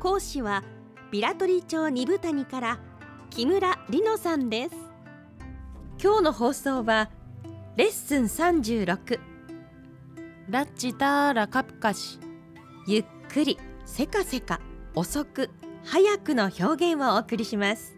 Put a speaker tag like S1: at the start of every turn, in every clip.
S1: 講師はビラトリ町二部谷から木村里乃さんです。今日の放送はレッスン36
S2: ラッチターラカプカシ。
S1: ゆっくりせかせか遅く早くの表現をお送りします。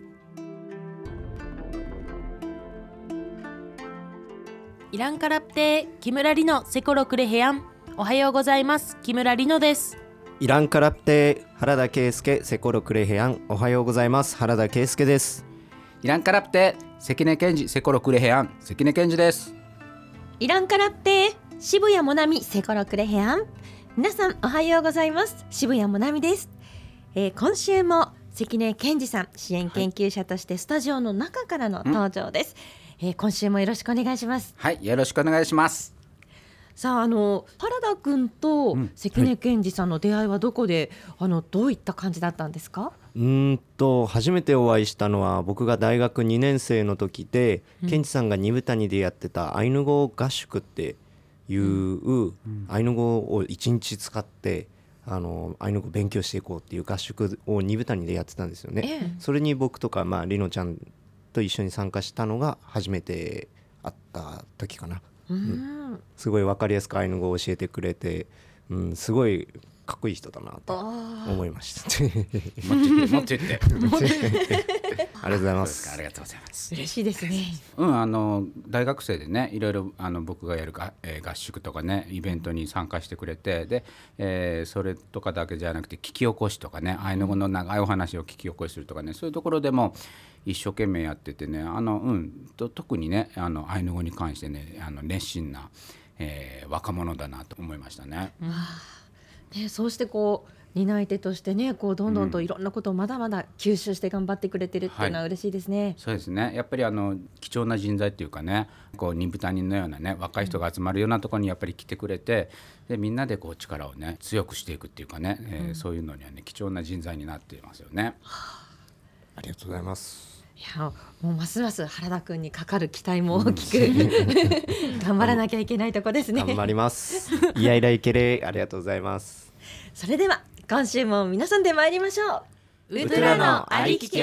S2: イランカラプテ木村里乃セコロクレヘアン。おはようございます。木村里乃です。
S3: イランカラプテ原田圭介セコロクレヘアンおはようございます。原田圭介です。
S4: イランカラプテ関根健治セコロクレヘアン関根健治です。
S1: イランカラプテ渋谷もなみセコロクレヘアン。皆さんおはようございます。渋谷もなみです、えー、今週も関根健二さん支援研究者としてスタジオの中からの登場です、えー、今週もよろしくお願いします。
S4: はいよろしくお願いします
S1: さああの原田君と関根健二さんの出会いはどこで、あのどういった感じだったんですか？
S3: うんと初めてお会いしたのは僕が大学2年生の時で、うん、健二さんが二部谷でやってたアイヌ語合宿っていう、うん、アイヌ語を一日使ってあのアイヌ語勉強していこうっていう合宿を二部谷でやってたんですよね。ええ、それに僕とかまありのちゃんと一緒に参加したのが初めて会った時かな。うん、すごい分かりやすくアイヌ語を教えてくれて、うん、すごいかっこいい人だなと思いました。
S4: もっと言って。
S3: ありがとうございます。
S4: ありがとうございます。
S1: 嬉しいですね。
S4: うん、あの大学生でね、いろいろあの僕がやるが、えー、合宿とかね、イベントに参加してくれて、で、えー、それとかだけじゃなくて聞き起こしとかね、アイヌ語の長いお話を聞き起こしするとかね、そういうところでも一生懸命やっててね、あのうんと特にね、あのアイヌ語に関してね、あの熱心な、えー、若者だなと思いましたね。
S1: うんね、そうしてこう担い手としてねこうどんどんといろんなことをまだまだ吸収して頑張ってくれてるっていうのは嬉しいですね。はい、
S4: そうですねやっぱりあの貴重な人材っていうかねこう二部谷のようなね若い人が集まるようなところにやっぱり来てくれてでみんなでこう力をね強くしていくっていうかね、うん、えー、そういうのにはね貴重な人材になっていますよね。
S3: はあ、ありがとうございます。
S1: いやもうますます原田君にかかる期待も大きく、うん、頑張らなきゃいけないとこですね。
S3: 頑張ります。いやいらいけれありがとうございます。
S1: それでは今週も皆さんで参りましょ
S5: う。ウトラのありきき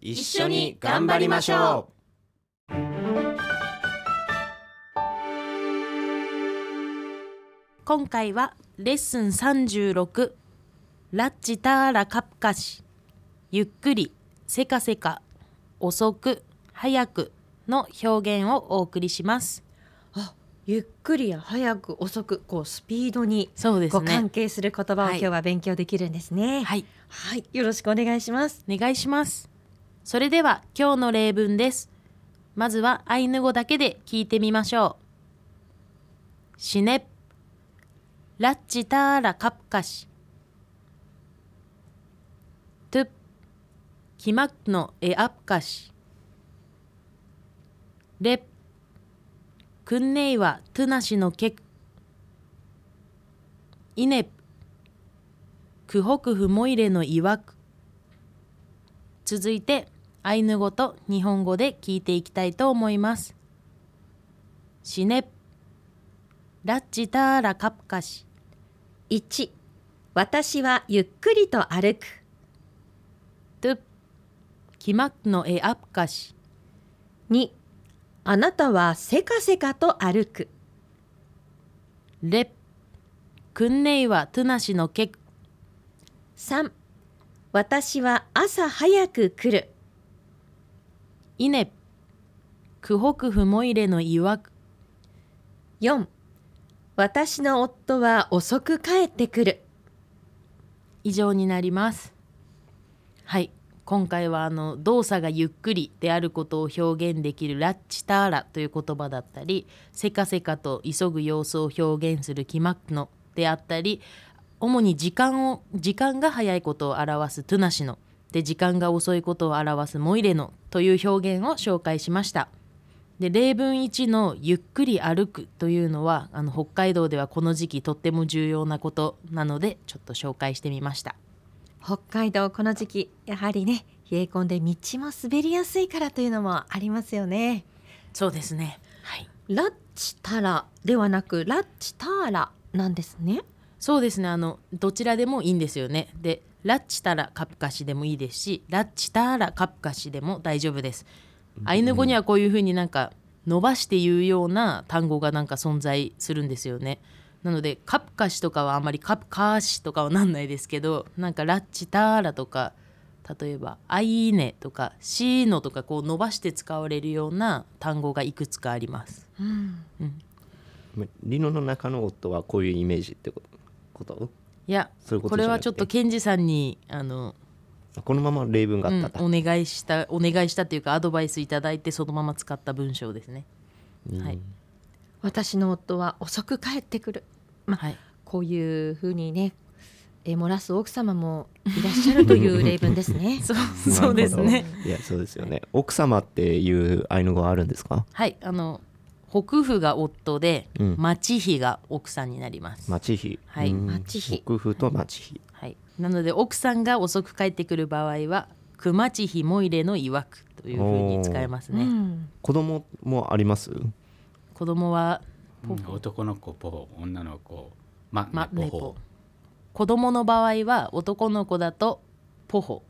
S3: 一緒に頑張りましょ
S2: う。今回はレッスン36ラッチターラカプカシゆっくりせかせか遅く早くの表現をお送りします。
S1: あ、ゆっくりや早く遅くこうスピードに
S2: そうですね
S1: 関係する言葉を今日は勉強できるんですね。
S2: はい、
S1: はい、よろしくお願いします。
S2: お願いします。それでは今日の例文です。まずはアイヌ語だけで聞いてみましょう。シネラッチターラカプカシトゥキマのエアプカシレクンネイはトゥナシのケクイネプクホクフモイレのいわく。続いてアイヌ語と日本語で聞いていきたいと思います。シネラッチターラカプカシ。
S1: 1私はゆっくりと歩く。
S2: キマクのエアプカシ
S1: 2あなたはせかせかと歩く。
S2: レクンネイはトゥナシのケク
S1: 3私は朝早く来る。
S2: イネクホクフモイレのいわく。
S1: 4私の夫は遅く帰ってくる。
S2: 以上になります。はい今回はあの動作がゆっくりであることを表現できるラッチターラという言葉だったりせかせかと急ぐ様子を表現するキマックノであったり主に時間を時間が早いことを表すトゥナシノで時間が遅いことを表すモイレノという表現を紹介しました。で例文1の「ゆっくり歩く」というのはあの北海道ではこの時期とっても重要なことなのでちょっと紹介してみました。
S1: 北海道この時期やはりね冷え込んで道も滑りやすいからというのもありますよね。
S2: そうですね。はい。
S1: ラッチタラではなくラッチターラなんですね。
S2: そうですね。あのどちらでもいいんですよね。でラッチタラカプカシでもいいですしラッチターラカプカシでも大丈夫です。アイヌ語にはこういうふうになんか伸ばして言うような単語がなんか存在するんですよねなのでカプカシとかはあまりカプカーシとかはなんないですけどなんかラッチターラとか例えば「アイーネ」とか「シーノ」とかこう伸ばして使われるような単語がいくつかあります。
S3: リノの中の夫はこういうイメージってこと？こと
S2: いや
S3: そういうこ
S2: れはちょっとケンジさんにあの
S3: このまま例文があった
S2: うん、お願いしたお願いしたっていうかアドバイスいただいてそのまま使った文章ですね。はい、
S1: 私の夫は遅く帰ってくるまあ
S2: はい、
S1: こういうふうにねえ漏らす奥様もいらっしゃるという例文ですね。
S2: そうそうですね。
S3: いやそうですよね、奥様っていうアイヌ語はあるんですか？
S2: はい、あの北府が夫で、
S3: うん。
S2: 町妃が奥さんになります。
S3: 町妃。
S2: はい
S3: うん。
S1: 町妃。
S3: 北府と町妃。
S2: はい、なので奥さんが遅く帰ってくる場合は熊地妃モイレの曰くというふうに使えますね。
S1: うん。
S3: 子供もあります？
S2: 子供は
S4: うん男の子ポホ女の子。ま
S2: ま
S4: ねポホ
S2: ネポ子供の場合は男の子だとポホ、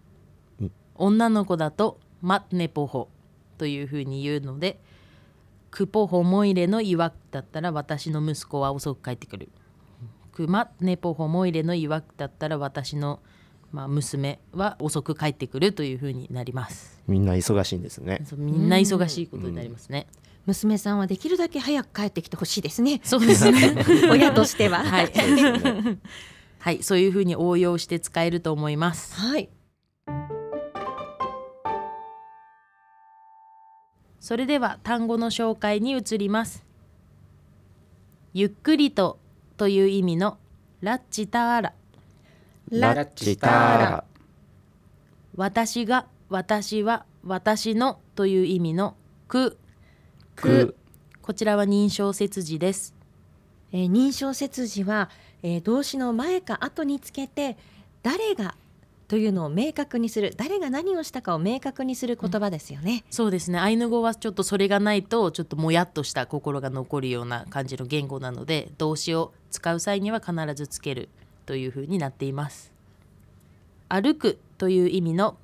S3: うん。
S2: 女の子だとマネポホ。というふうに言うのでクポホモイレのいわくだったら私の息子は遅く帰ってくる。クマネポホモイレのいわくだったら私の、まあ、娘は遅く帰ってくるというふうになります。
S3: みんな忙しいんですね。
S2: そうみんな忙しいことになりますね、
S1: 娘さんはできるだけ早く帰ってきてほしいですね。
S2: そうですね。
S1: 親としては。
S2: はい、はい、そういうふうに応用して使えると思います。
S1: はい。
S2: それでは単語の紹介に移ります。ゆっくりとという意味のラッチターラ。
S1: ラッチターラ。
S2: 私が、私は、私のという意味のく。
S3: く
S2: こちらは認証切字です。
S1: えー認証切字は、えー動詞の前か後につけて誰がというのを明確にする誰が何をしたかを明確にする言葉ですよね、
S2: そうですね。アイヌ語はちょっとそれがないとちょっともやっとした心が残るような感じの言語なので動詞を使う際には必ずつけるというふうになっています。歩くという意味の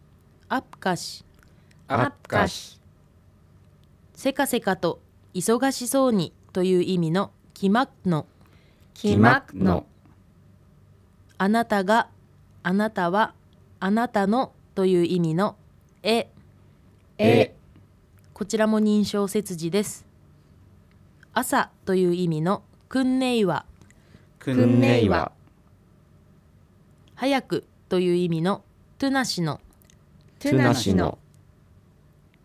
S2: アップカシ。
S4: アッカシ
S2: せかせかと忙しそうにという意味のキマッの。
S1: キマクの。
S2: あなたがあなたはあなたのという意味のえ。
S4: え。
S2: こちらも認証切字です。朝という意味のくんねいは。
S4: く
S1: んねい
S4: は。
S1: は
S2: 早くという意味のトゥナシの。
S1: トゥナシの。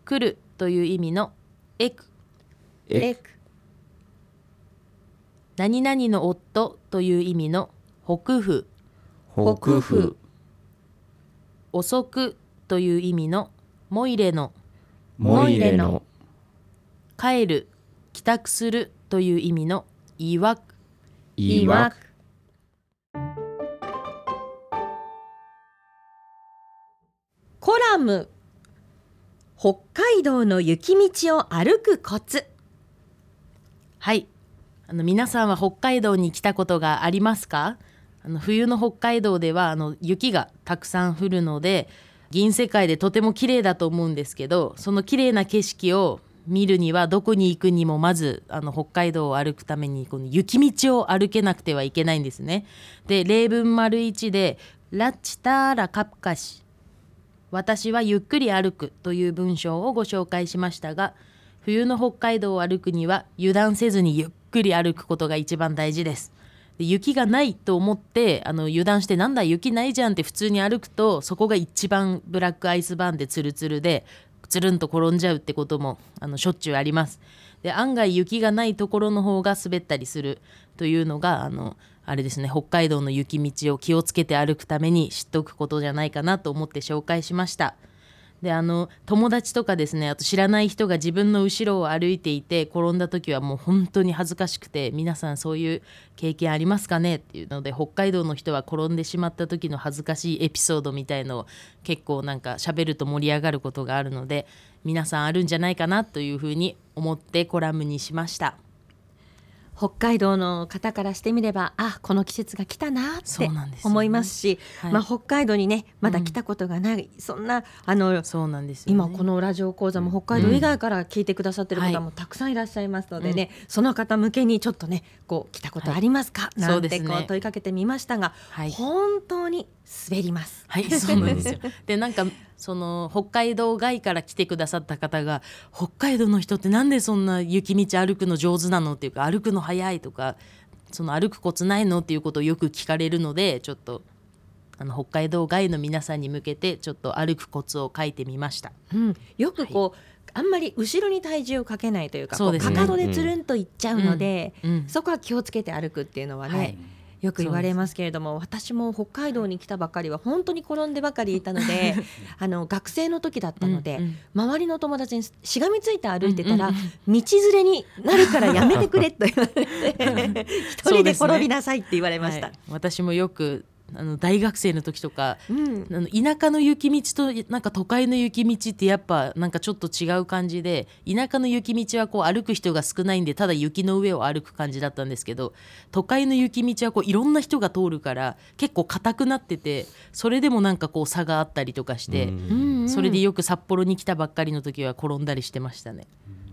S2: 来るという意味のエク。
S1: エク。
S2: 何々の夫という意味の北府
S3: 北府
S2: 遅くという意味のモイレの。
S4: モイレの。
S2: 帰る帰宅するという意味のいわく。
S4: いわく。
S1: コラム北海道の雪道を歩くコツ。
S2: はい。あの皆さんは北海道に来たことがありますか？あの冬の北海道ではあの雪がたくさん降るので銀世界でとても綺麗だと思うんですけどその綺麗な景色を見るにはどこに行くにもまずあの北海道を歩くためにこの雪道を歩けなくてはいけないんですね。で例文丸1で「ラッチターラカプカシ」私はゆっくり歩くという文章をご紹介しましたが冬の北海道を歩くには油断せずにゆっくり歩くことが一番大事です。で雪がないと思ってあの油断してなんだ雪ないじゃんって普通に歩くとそこが一番ブラックアイスバーンでツルツルでつるんと転んじゃうってこともあのしょっちゅうあります。で案外雪がないところの方が滑ったりするというのがあのあれですね北海道の雪道を気をつけて歩くために知っておくことじゃないかなと思って紹介しました。であの友達とかですねあと知らない人が自分の後ろを歩いていて転んだ時はもう本当に恥ずかしくて皆さんそういう経験ありますかね？っていうので北海道の人は転んでしまった時の恥ずかしいエピソードみたいのを結構なんか喋ると盛り上がることがあるので皆さんあるんじゃないかなというふうに思ってコラムにしました。
S1: 北海道の方からしてみればあこの季節が来たなって
S2: そうなんですよね。
S1: 思いますし
S2: はい。
S1: まあ、北海道にねまだ来たことがない、そんなあの
S2: そうなんですよ、ね、
S1: 今このラジオ講座も北海道以外から聞いてくださってる
S2: はい
S1: 方もたくさんいらっしゃいますのでね、その方向けにちょっとねこう来たことありますか、
S2: いそ
S1: な
S2: うんですね。
S1: てこう問いかけてみましたが、
S2: はい。
S1: 本当に滑ります。
S2: はい、そうなんですよ。で、なんか、その北海道外から来てくださった方が。北海道の人ってなんでそんな雪道歩くの上手なのっていうか、歩くの早いとか。その歩くコツないのっていうことをよく聞かれるので、ちょっと。あの北海道外の皆さんに向けて、ちょっと歩くコツを書いてみました。
S1: うん、よくこう、あんまり後ろに体重をかけないというか
S2: そうね
S1: かかとでつるんといっちゃうので、
S2: うんうん
S1: そこは気をつけて歩くっていうのはね、
S2: はい
S1: よく言われますけれども私も北海道に来たばかりは本当に転んでばかりいたので あの学生の時だったので、
S2: うんうん
S1: 周りの友達にしがみついて歩いてたら、
S2: うんうん。
S1: 道連れになるからやめてくれと言われて 一人で転びなさいって言われました。
S2: はい。私もよくあの大学生の時とか
S1: うん。
S2: あの田舎の雪道となんか都会の雪道ってやっぱなんかちょっと違う感じで田舎の雪道はこう歩く人が少ないんでただ雪の上を歩く感じだったんですけど都会の雪道はこういろんな人が通るから結構硬くなっててそれでもなんかこう差があったりとかして、それでよく札幌に来たばっかりの時は転んだりしてましたね。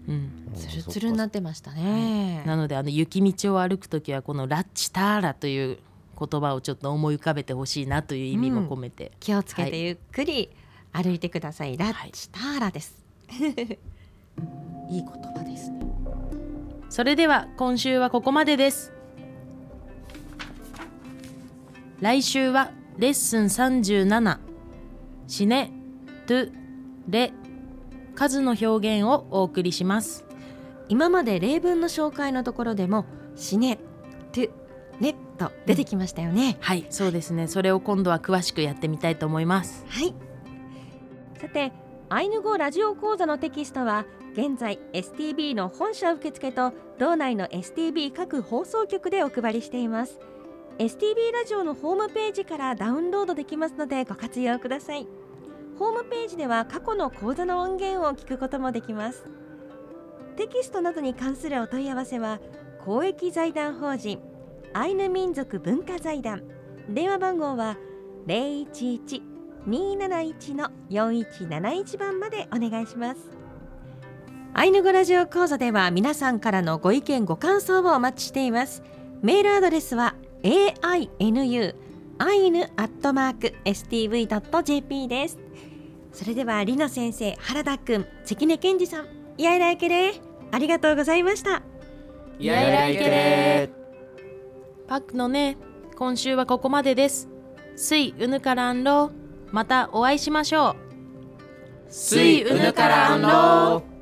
S2: うん。
S1: つるつるになってましたね。
S2: なのであの雪道を歩く時はこの「ラッチターラ」という言葉をちょっと思い浮かべてほしいなという意味も込めて、
S1: 気をつけ
S2: はい
S1: てゆっくり歩いてください。ラッチターラです。いい言葉ですね。
S2: それでは今週はここまでです来週はレッスン37シネトゥレ数の表現をお送りします
S1: 今まで例文の紹介のところでも死ね、トゥ、レと出てきましたよね。
S2: はいそうですねそれを今度は詳しくやってみたいと思います
S1: はい。さて、アイヌ語ラジオ講座のテキストは現在 STB の本社受付と道内の STB 各放送局でお配りしています。STB ラジオのホームページからダウンロードできますのでご活用ください。ホームページでは過去の講座の音源を聞くこともできます。テキストなどに関するお問い合わせは公益財団法人アイヌ民族文化財団。電話番号は011 271の4171番までお願いします。アイヌ語ラジオ講座では皆さんからのご意見ご感想をお待ちしています。メールアドレスは ainu アイヌアットマーク stv.jp です。それではりの先生原田くん関根健二さんやいらいけれ。ありがとうございました。
S2: やいらいけれ。パックのね今週はここまでです。スイウヌからんろまたお会いしましょう。
S5: スイウヌからんろ